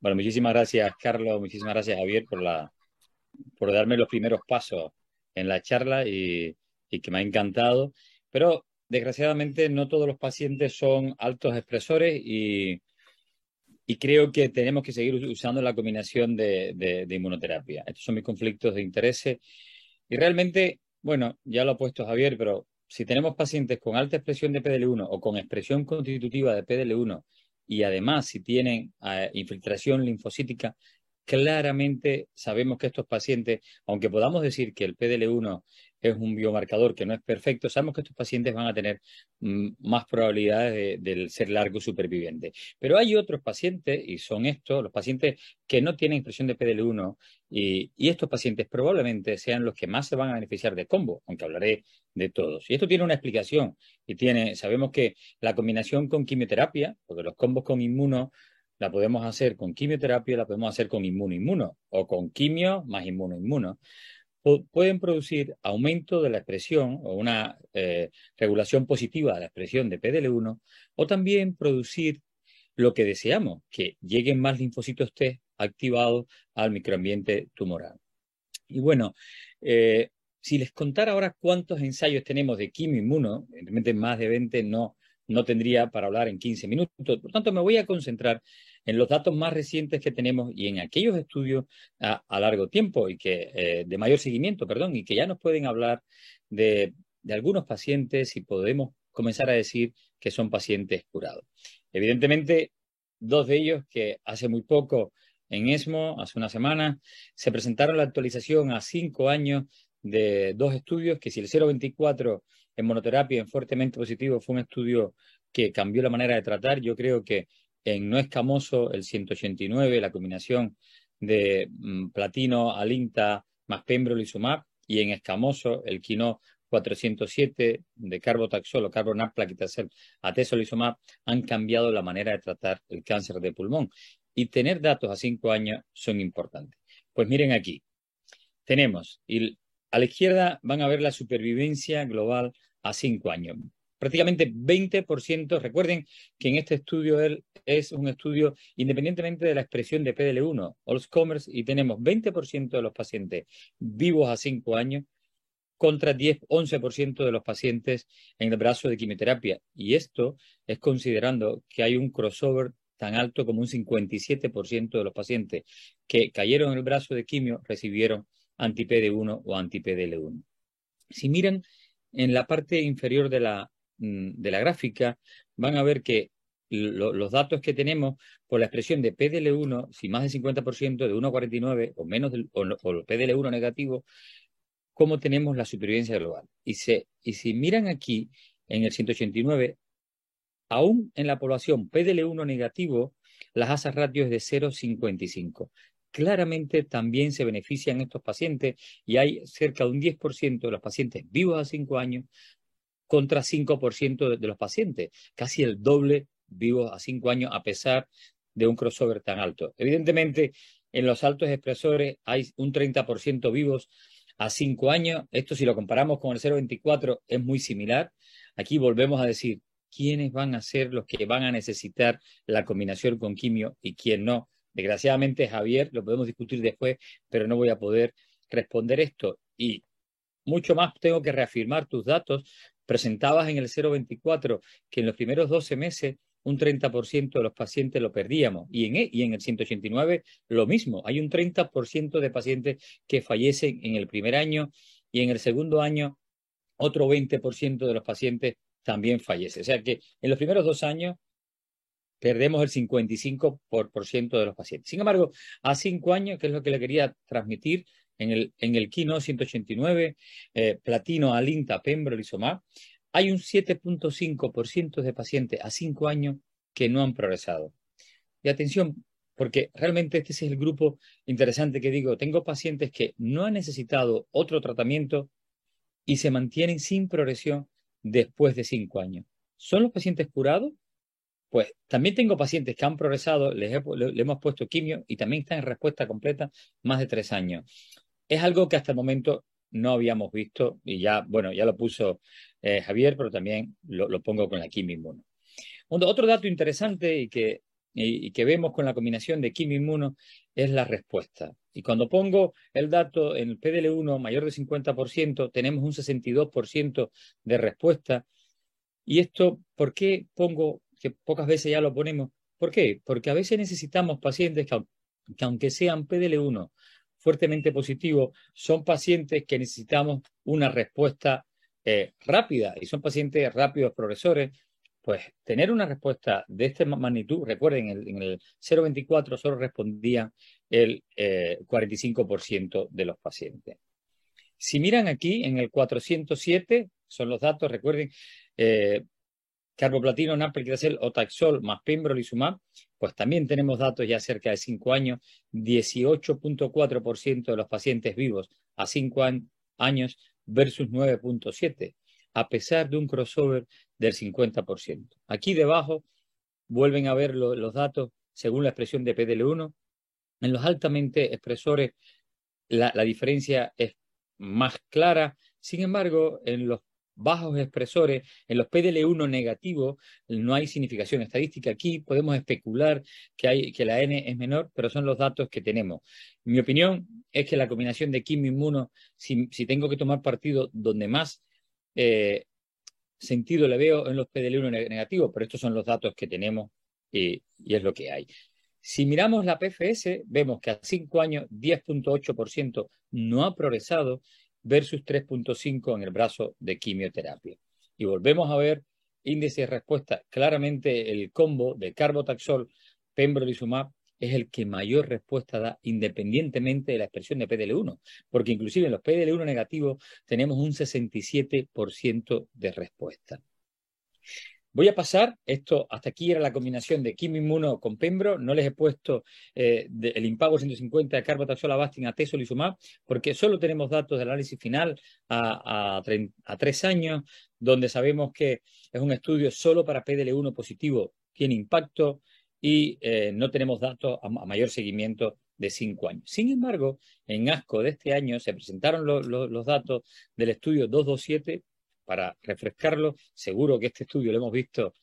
Bueno, muchísimas gracias, Carlos, muchísimas gracias, Javier, por, darme los primeros pasos en la charla y, que me ha encantado. Pero desgraciadamente no todos los pacientes son altos expresores y, y creo que tenemos que seguir usando la combinación de, de, inmunoterapia. Estos son mis conflictos de interés. Y realmente, bueno, ya lo ha puesto Javier, pero si tenemos pacientes con alta expresión de PDL1 o con expresión constitutiva de PDL1 y además si tienen eh, infiltración linfocítica, claramente sabemos que estos pacientes, aunque podamos decir que el PDL1 es un biomarcador que no es perfecto, sabemos que estos pacientes van a tener mm, más probabilidades de, ser largo superviviente. Pero hay otros pacientes, y son estos, los pacientes que no tienen expresión de PDL1, y, estos pacientes probablemente sean los que más se van a beneficiar de combo, aunque hablaré de todos. Y esto tiene una explicación, y tiene, sabemos que la combinación con quimioterapia, porque los combos con inmuno la podemos hacer con quimioterapia, la podemos hacer con inmuno-inmuno, o con quimio más inmuno-inmuno pueden producir aumento de la expresión o una eh, regulación positiva de la expresión de PDL1 o también producir lo que deseamos, que lleguen más linfocitos T activados al microambiente tumoral. Y bueno, eh, si les contara ahora cuántos ensayos tenemos de quimio inmuno, evidentemente más de 20 no, no tendría para hablar en 15 minutos. Por tanto, me voy a concentrar en los datos más recientes que tenemos y en aquellos estudios a, largo tiempo y que eh, de mayor seguimiento, perdón, y que ya nos pueden hablar de, algunos pacientes y podemos comenzar a decir que son pacientes curados. Evidentemente, dos de ellos que hace muy poco en ESMO, hace una semana, se presentaron la actualización a cinco años de dos estudios, que si el 024 en monoterapia en fuertemente positivo fue un estudio que cambió la manera de tratar, yo creo que en no escamoso el 189, la combinación de mm, platino, alinta más pembrolizumab, y en escamoso el quino 407 de carbotaxol o carbonat plaquitacel atezolizumab han cambiado la manera de tratar el cáncer de pulmón. Y tener datos a cinco años son importantes. Pues miren aquí, tenemos, y a la izquierda van a ver la supervivencia global a cinco años prácticamente 20%. Recuerden que en este estudio él es un estudio independientemente de la expresión de PDL1, Commerce, y tenemos 20% de los pacientes vivos a 5 años contra 10, 11% de los pacientes en el brazo de quimioterapia. Y esto es considerando que hay un crossover tan alto como un 57% de los pacientes que cayeron en el brazo de quimio recibieron anti-PD1 o anti-PDL1. Si miran en la parte inferior de la, de la gráfica, van a ver que los datos que tenemos por la expresión de PDL1, si más del 50% de 1,49 o menos del, o, PDL1 negativo, cómo tenemos la supervivencia global. Y, y si miran aquí, en el 189, aún en la población PDL1 negativo, las asas ratios es de 0,55. Claramente también se benefician estos pacientes y hay cerca de un 10% de los pacientes vivos a 5 años contra 5% de, los pacientes, casi el doble vivos a 5 años a pesar de un crossover tan alto. Evidentemente, en los altos expresores hay un 30% vivos a 5 años. Esto si lo comparamos con el 0,24 es muy similar. Aquí volvemos a decir quiénes van a ser los que van a necesitar la combinación con quimio y quién no. Desgraciadamente, Javier, lo podemos discutir después, pero no voy a poder responder esto. Y mucho más tengo que reafirmar tus datos Presentabas en el 024 que en los primeros 12 meses un 30% de los pacientes lo perdíamos y en, e, y en el 189 lo mismo. Hay un 30% de pacientes que fallecen en el primer año y en el segundo año otro 20% de los pacientes también fallece. O sea que en los primeros dos años perdemos el 55% de los pacientes. Sin embargo, a cinco años, que es lo que le quería transmitir, en el, en el Kino 189, eh, platino, alinta, pembrolizumab, hay un 7.5% de pacientes a 5 años que no han progresado. Y atención, porque realmente este es el grupo interesante que digo, tengo pacientes que no han necesitado otro tratamiento y se mantienen sin progresión después de 5 años. ¿Son los pacientes curados? Pues también tengo pacientes que han progresado, les le, hemos puesto quimio y también están en respuesta completa más de 3 años. Es algo que hasta el momento no habíamos visto y ya, bueno, ya lo puso eh, Javier, pero también lo, pongo con aquí mismo. Otro dato interesante y que y, que vemos con la combinación de quimio es la respuesta. Y cuando pongo el dato en el PDL1 mayor de 50%, tenemos un 62% de respuesta. Y esto, ¿por qué pongo, que pocas veces ya lo ponemos? ¿Por qué? Porque a veces necesitamos pacientes que, aunque sean PDL1 fuertemente positivos, son pacientes que necesitamos una respuesta eh, rápida y son pacientes rápidos progresores pues tener una respuesta de esta magnitud, recuerden, en el, 0,24 solo respondía el 45% eh, de los pacientes. Si miran aquí, en el 407, son los datos, recuerden, eh, carboplatino, napelquiracel o taxol más pembrolizumab, pues también tenemos datos ya cerca de 5 años, 18.4% de los pacientes vivos a 5 años versus 9.7 a pesar de un crossover del 50%. Aquí debajo vuelven a ver los datos según la expresión de PDL1. En los altamente expresores la, diferencia es más clara. Sin embargo, en los bajos expresores, en los PDL1 negativos, no hay significación estadística. Aquí podemos especular que, hay, que la N es menor, pero son los datos que tenemos. Mi opinión es que la combinación de quimio inmuno, si, si tengo que tomar partido donde más eh, sentido le veo en los PDL1 negativos, pero estos son los datos que tenemos y, es lo que hay. Si miramos la PFS, vemos que a 5 años 10.8% no ha progresado versus 3.5% en el brazo de quimioterapia. Y volvemos a ver índice de respuesta. Claramente el combo de carbotaxol, pembrolizumab es el que mayor respuesta da independientemente de la expresión de PDL1, porque inclusive en los PDL1 negativos tenemos un 67% de respuesta. Voy a pasar, esto hasta aquí era la combinación de quimio con pembro, no les he puesto eh, el impago 150 de carbotaxol avastin a tesolizumab, porque solo tenemos datos del análisis final a, a tres años, donde sabemos que es un estudio solo para PDL1 positivo, tiene impacto, y eh, no tenemos datos a, mayor seguimiento de cinco años. Sin embargo, en ASCO de este año se presentaron los datos del estudio 227 para refrescarlo. Seguro que este estudio lo hemos visto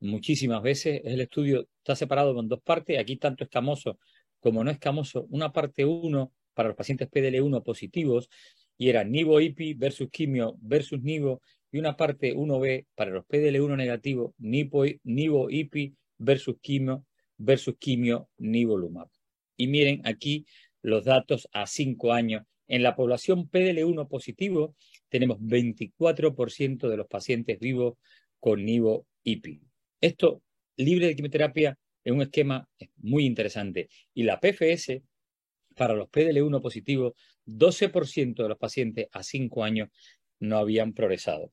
muchísimas veces. El estudio está separado con dos partes. Aquí tanto escamoso como no escamoso. Una parte 1 para los pacientes PDL1 positivos y era Nivo-IPI versus quimio versus Nivo y una parte 1B para los PDL1 negativos, Nivo-IPI versus quimio, versus quimio nivolumab. Y miren aquí los datos a cinco años. En la población PDL1 positivo tenemos 24% de los pacientes vivos con nivo-IPI. Esto, libre de quimioterapia, es un esquema muy interesante. Y la PFS, para los PDL1 positivos, 12% de los pacientes a cinco años no habían progresado.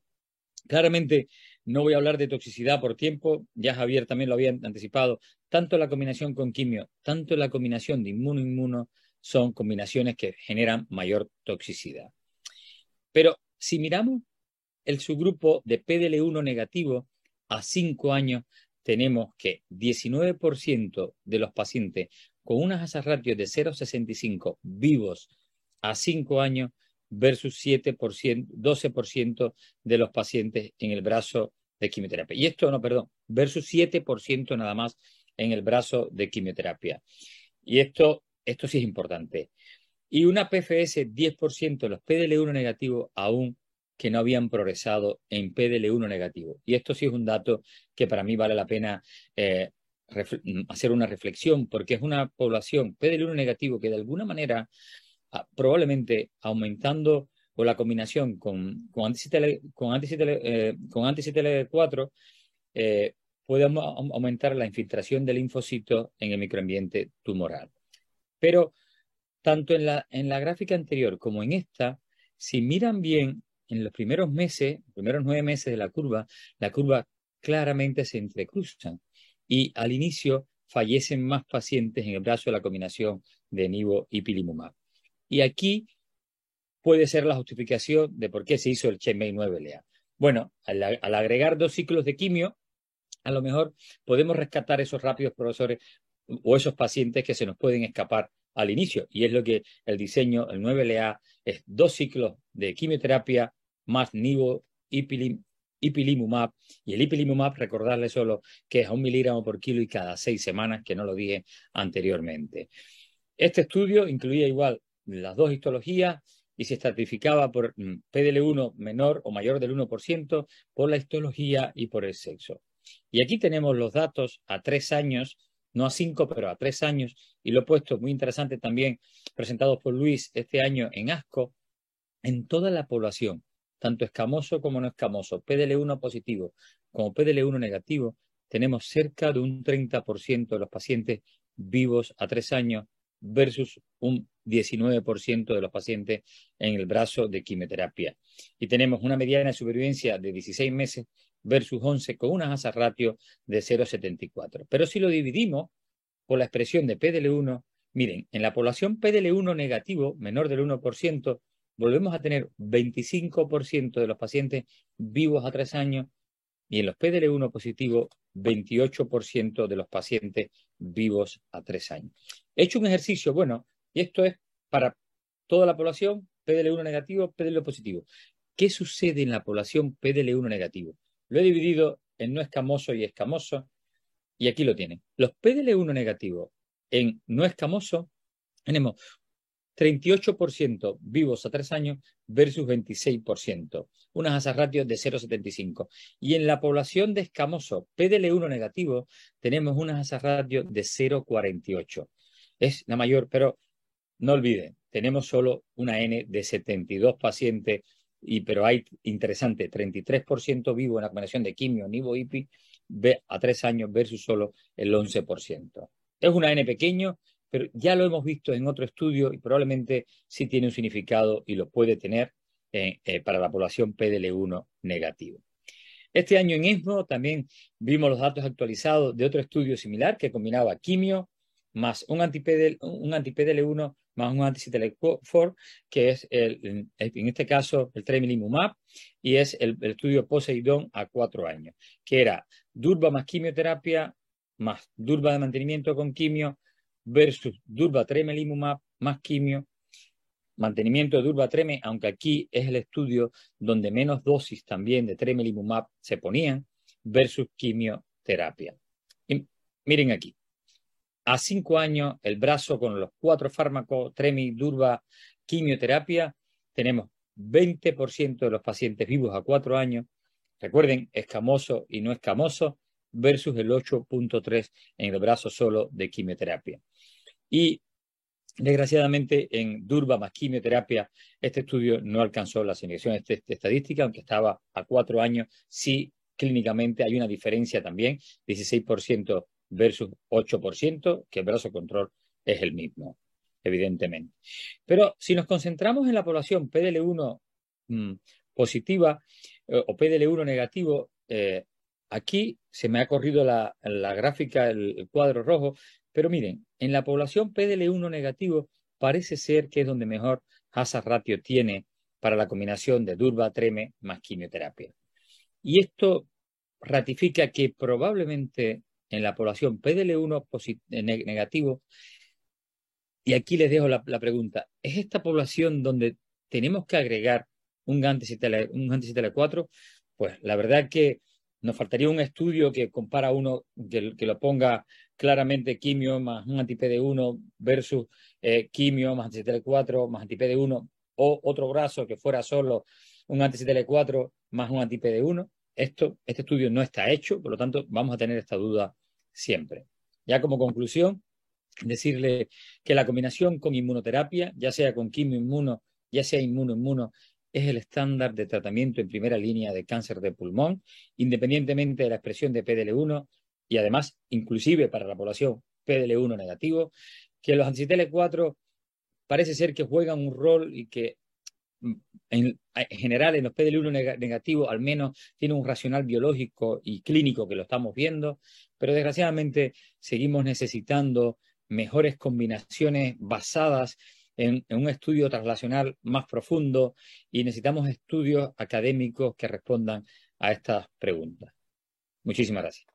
Claramente, no voy a hablar de toxicidad por tiempo, ya Javier también lo había anticipado. Tanto la combinación con quimio, tanto la combinación de inmuno-inmuno son combinaciones que generan mayor toxicidad. Pero si miramos el subgrupo de PDL1 negativo, a 5 años tenemos que 19% de los pacientes con unas asas ratios de 0,65 vivos a 5 años versus 7%, 12% de los pacientes en el brazo de quimioterapia. Y esto, no, perdón, versus 7% nada más en el brazo de quimioterapia. Y esto, esto sí es importante. Y una PFS 10% de los PDL1 negativos aún que no habían progresado en PDL1 negativo. Y esto sí es un dato que para mí vale la pena eh, hacer una reflexión, porque es una población PDL1 negativo que de alguna manera Ah, probablemente aumentando o la combinación con, con anti-CTLA-4 eh, eh, puede aumentar la infiltración del linfocito en el microambiente tumoral. Pero tanto en la, en la gráfica anterior como en esta, si miran bien, en los primeros meses, primeros nueve meses de la curva, la curva claramente se entrecruza y al inicio fallecen más pacientes en el brazo de la combinación de nivo y pilimumab. Y aquí puede ser la justificación de por qué se hizo el CheMei 9LA. Bueno, al, agregar dos ciclos de quimio, a lo mejor podemos rescatar esos rápidos profesores o esos pacientes que se nos pueden escapar al inicio. Y es lo que el diseño, el 9LA, es dos ciclos de quimioterapia más nivo, ipilim ipilimumab. Y el ipilimumab, recordarle solo que es a un miligramo por kilo y cada seis semanas, que no lo dije anteriormente. Este estudio incluía igual las dos histologías y se estratificaba por mm, PDL1 menor o mayor del 1% por la histología y por el sexo. Y aquí tenemos los datos a tres años, no a cinco, pero a tres años, y lo he puesto muy interesante también, presentados por Luis este año en ASCO, en toda la población, tanto escamoso como no escamoso, PDL1 positivo como PDL1 negativo, tenemos cerca de un 30% de los pacientes vivos a tres años versus un 19% de los pacientes en el brazo de quimioterapia. Y tenemos una mediana de supervivencia de 16 meses versus 11 con una asa ratio de 0,74. Pero si lo dividimos por la expresión de PDL1, miren, en la población PDL1 negativo, menor del 1%, volvemos a tener 25% de los pacientes vivos a tres años y en los PDL1 positivos, 28% de los pacientes vivos a tres años. He hecho un ejercicio, bueno, y esto es para toda la población, PDL1 negativo, PDL positivo. ¿Qué sucede en la población PDL1 negativo? Lo he dividido en no escamoso y escamoso, y aquí lo tienen. Los PDL1 negativos en no escamoso tenemos 38% vivos a tres años versus 26%, unas asas ratios de 0,75. Y en la población de escamoso PDL1 negativo tenemos unas asas ratios de 0,48. Es la mayor, pero no olviden, tenemos solo una N de 72 pacientes, y, pero hay interesante, 33% vivo en la combinación de quimio, nivo, IPI, a tres años versus solo el 11%. Es una N pequeño, pero ya lo hemos visto en otro estudio y probablemente sí tiene un significado y lo puede tener eh, eh, para la población PDL1 negativo. Este año en ESMO también vimos los datos actualizados de otro estudio similar que combinaba quimio más un anti-PDL1 más un anti-CTLA-4, que es el, en este caso el tremelimumab, y es el, el, estudio Poseidón a cuatro años, que era durva más quimioterapia más durva de mantenimiento con quimio versus durva tremelimumab más quimio, mantenimiento de durva treme, aunque aquí es el estudio donde menos dosis también de tremelimumab se ponían versus quimioterapia. Y miren aquí, a cinco años, el brazo con los cuatro fármacos, tremi, durva, quimioterapia, tenemos 20% de los pacientes vivos a cuatro años, recuerden, escamoso y no escamoso, versus el 8.3 en el brazo solo de quimioterapia. Y desgraciadamente en Durva más quimioterapia, este estudio no alcanzó la selección estadística, aunque estaba a cuatro años, sí clínicamente hay una diferencia también, 16% versus 8%, que el brazo control es el mismo, evidentemente. Pero si nos concentramos en la población PDL1 mm, positiva eh, o PDL1 negativo, eh, aquí se me ha corrido la, gráfica, el, cuadro rojo, pero miren, en la población PDL1 negativo parece ser que es donde mejor hazard ratio tiene para la combinación de durva, treme más quimioterapia. Y esto ratifica que probablemente en la población PDL1 eh, negativo, y aquí les dejo la, pregunta, ¿es esta población donde tenemos que agregar un anti-CTLA4? Pues la verdad que nos faltaría un estudio que compara uno, que, lo ponga claramente quimio más un anti-PD1 versus eh, quimio más anti-CTLA4 más anti-PD1 o otro brazo que fuera solo un anti-CTLA4 más un anti-PD1. Esto, este estudio no está hecho, por lo tanto vamos a tener esta duda siempre. Ya como conclusión, decirle que la combinación con inmunoterapia, ya sea con quimio-inmuno, ya sea inmuno-inmuno, es el estándar de tratamiento en primera línea de cáncer de pulmón, independientemente de la expresión de PDL1 y además, inclusive para la población PDL1 negativo, que los anti 4 parece ser que juegan un rol y que en, general en los PDL1 negativos al menos tiene un racional biológico y clínico que lo estamos viendo, pero desgraciadamente seguimos necesitando mejores combinaciones basadas en, en, un estudio translacional más profundo y necesitamos estudios académicos que respondan a estas preguntas. Muchísimas gracias.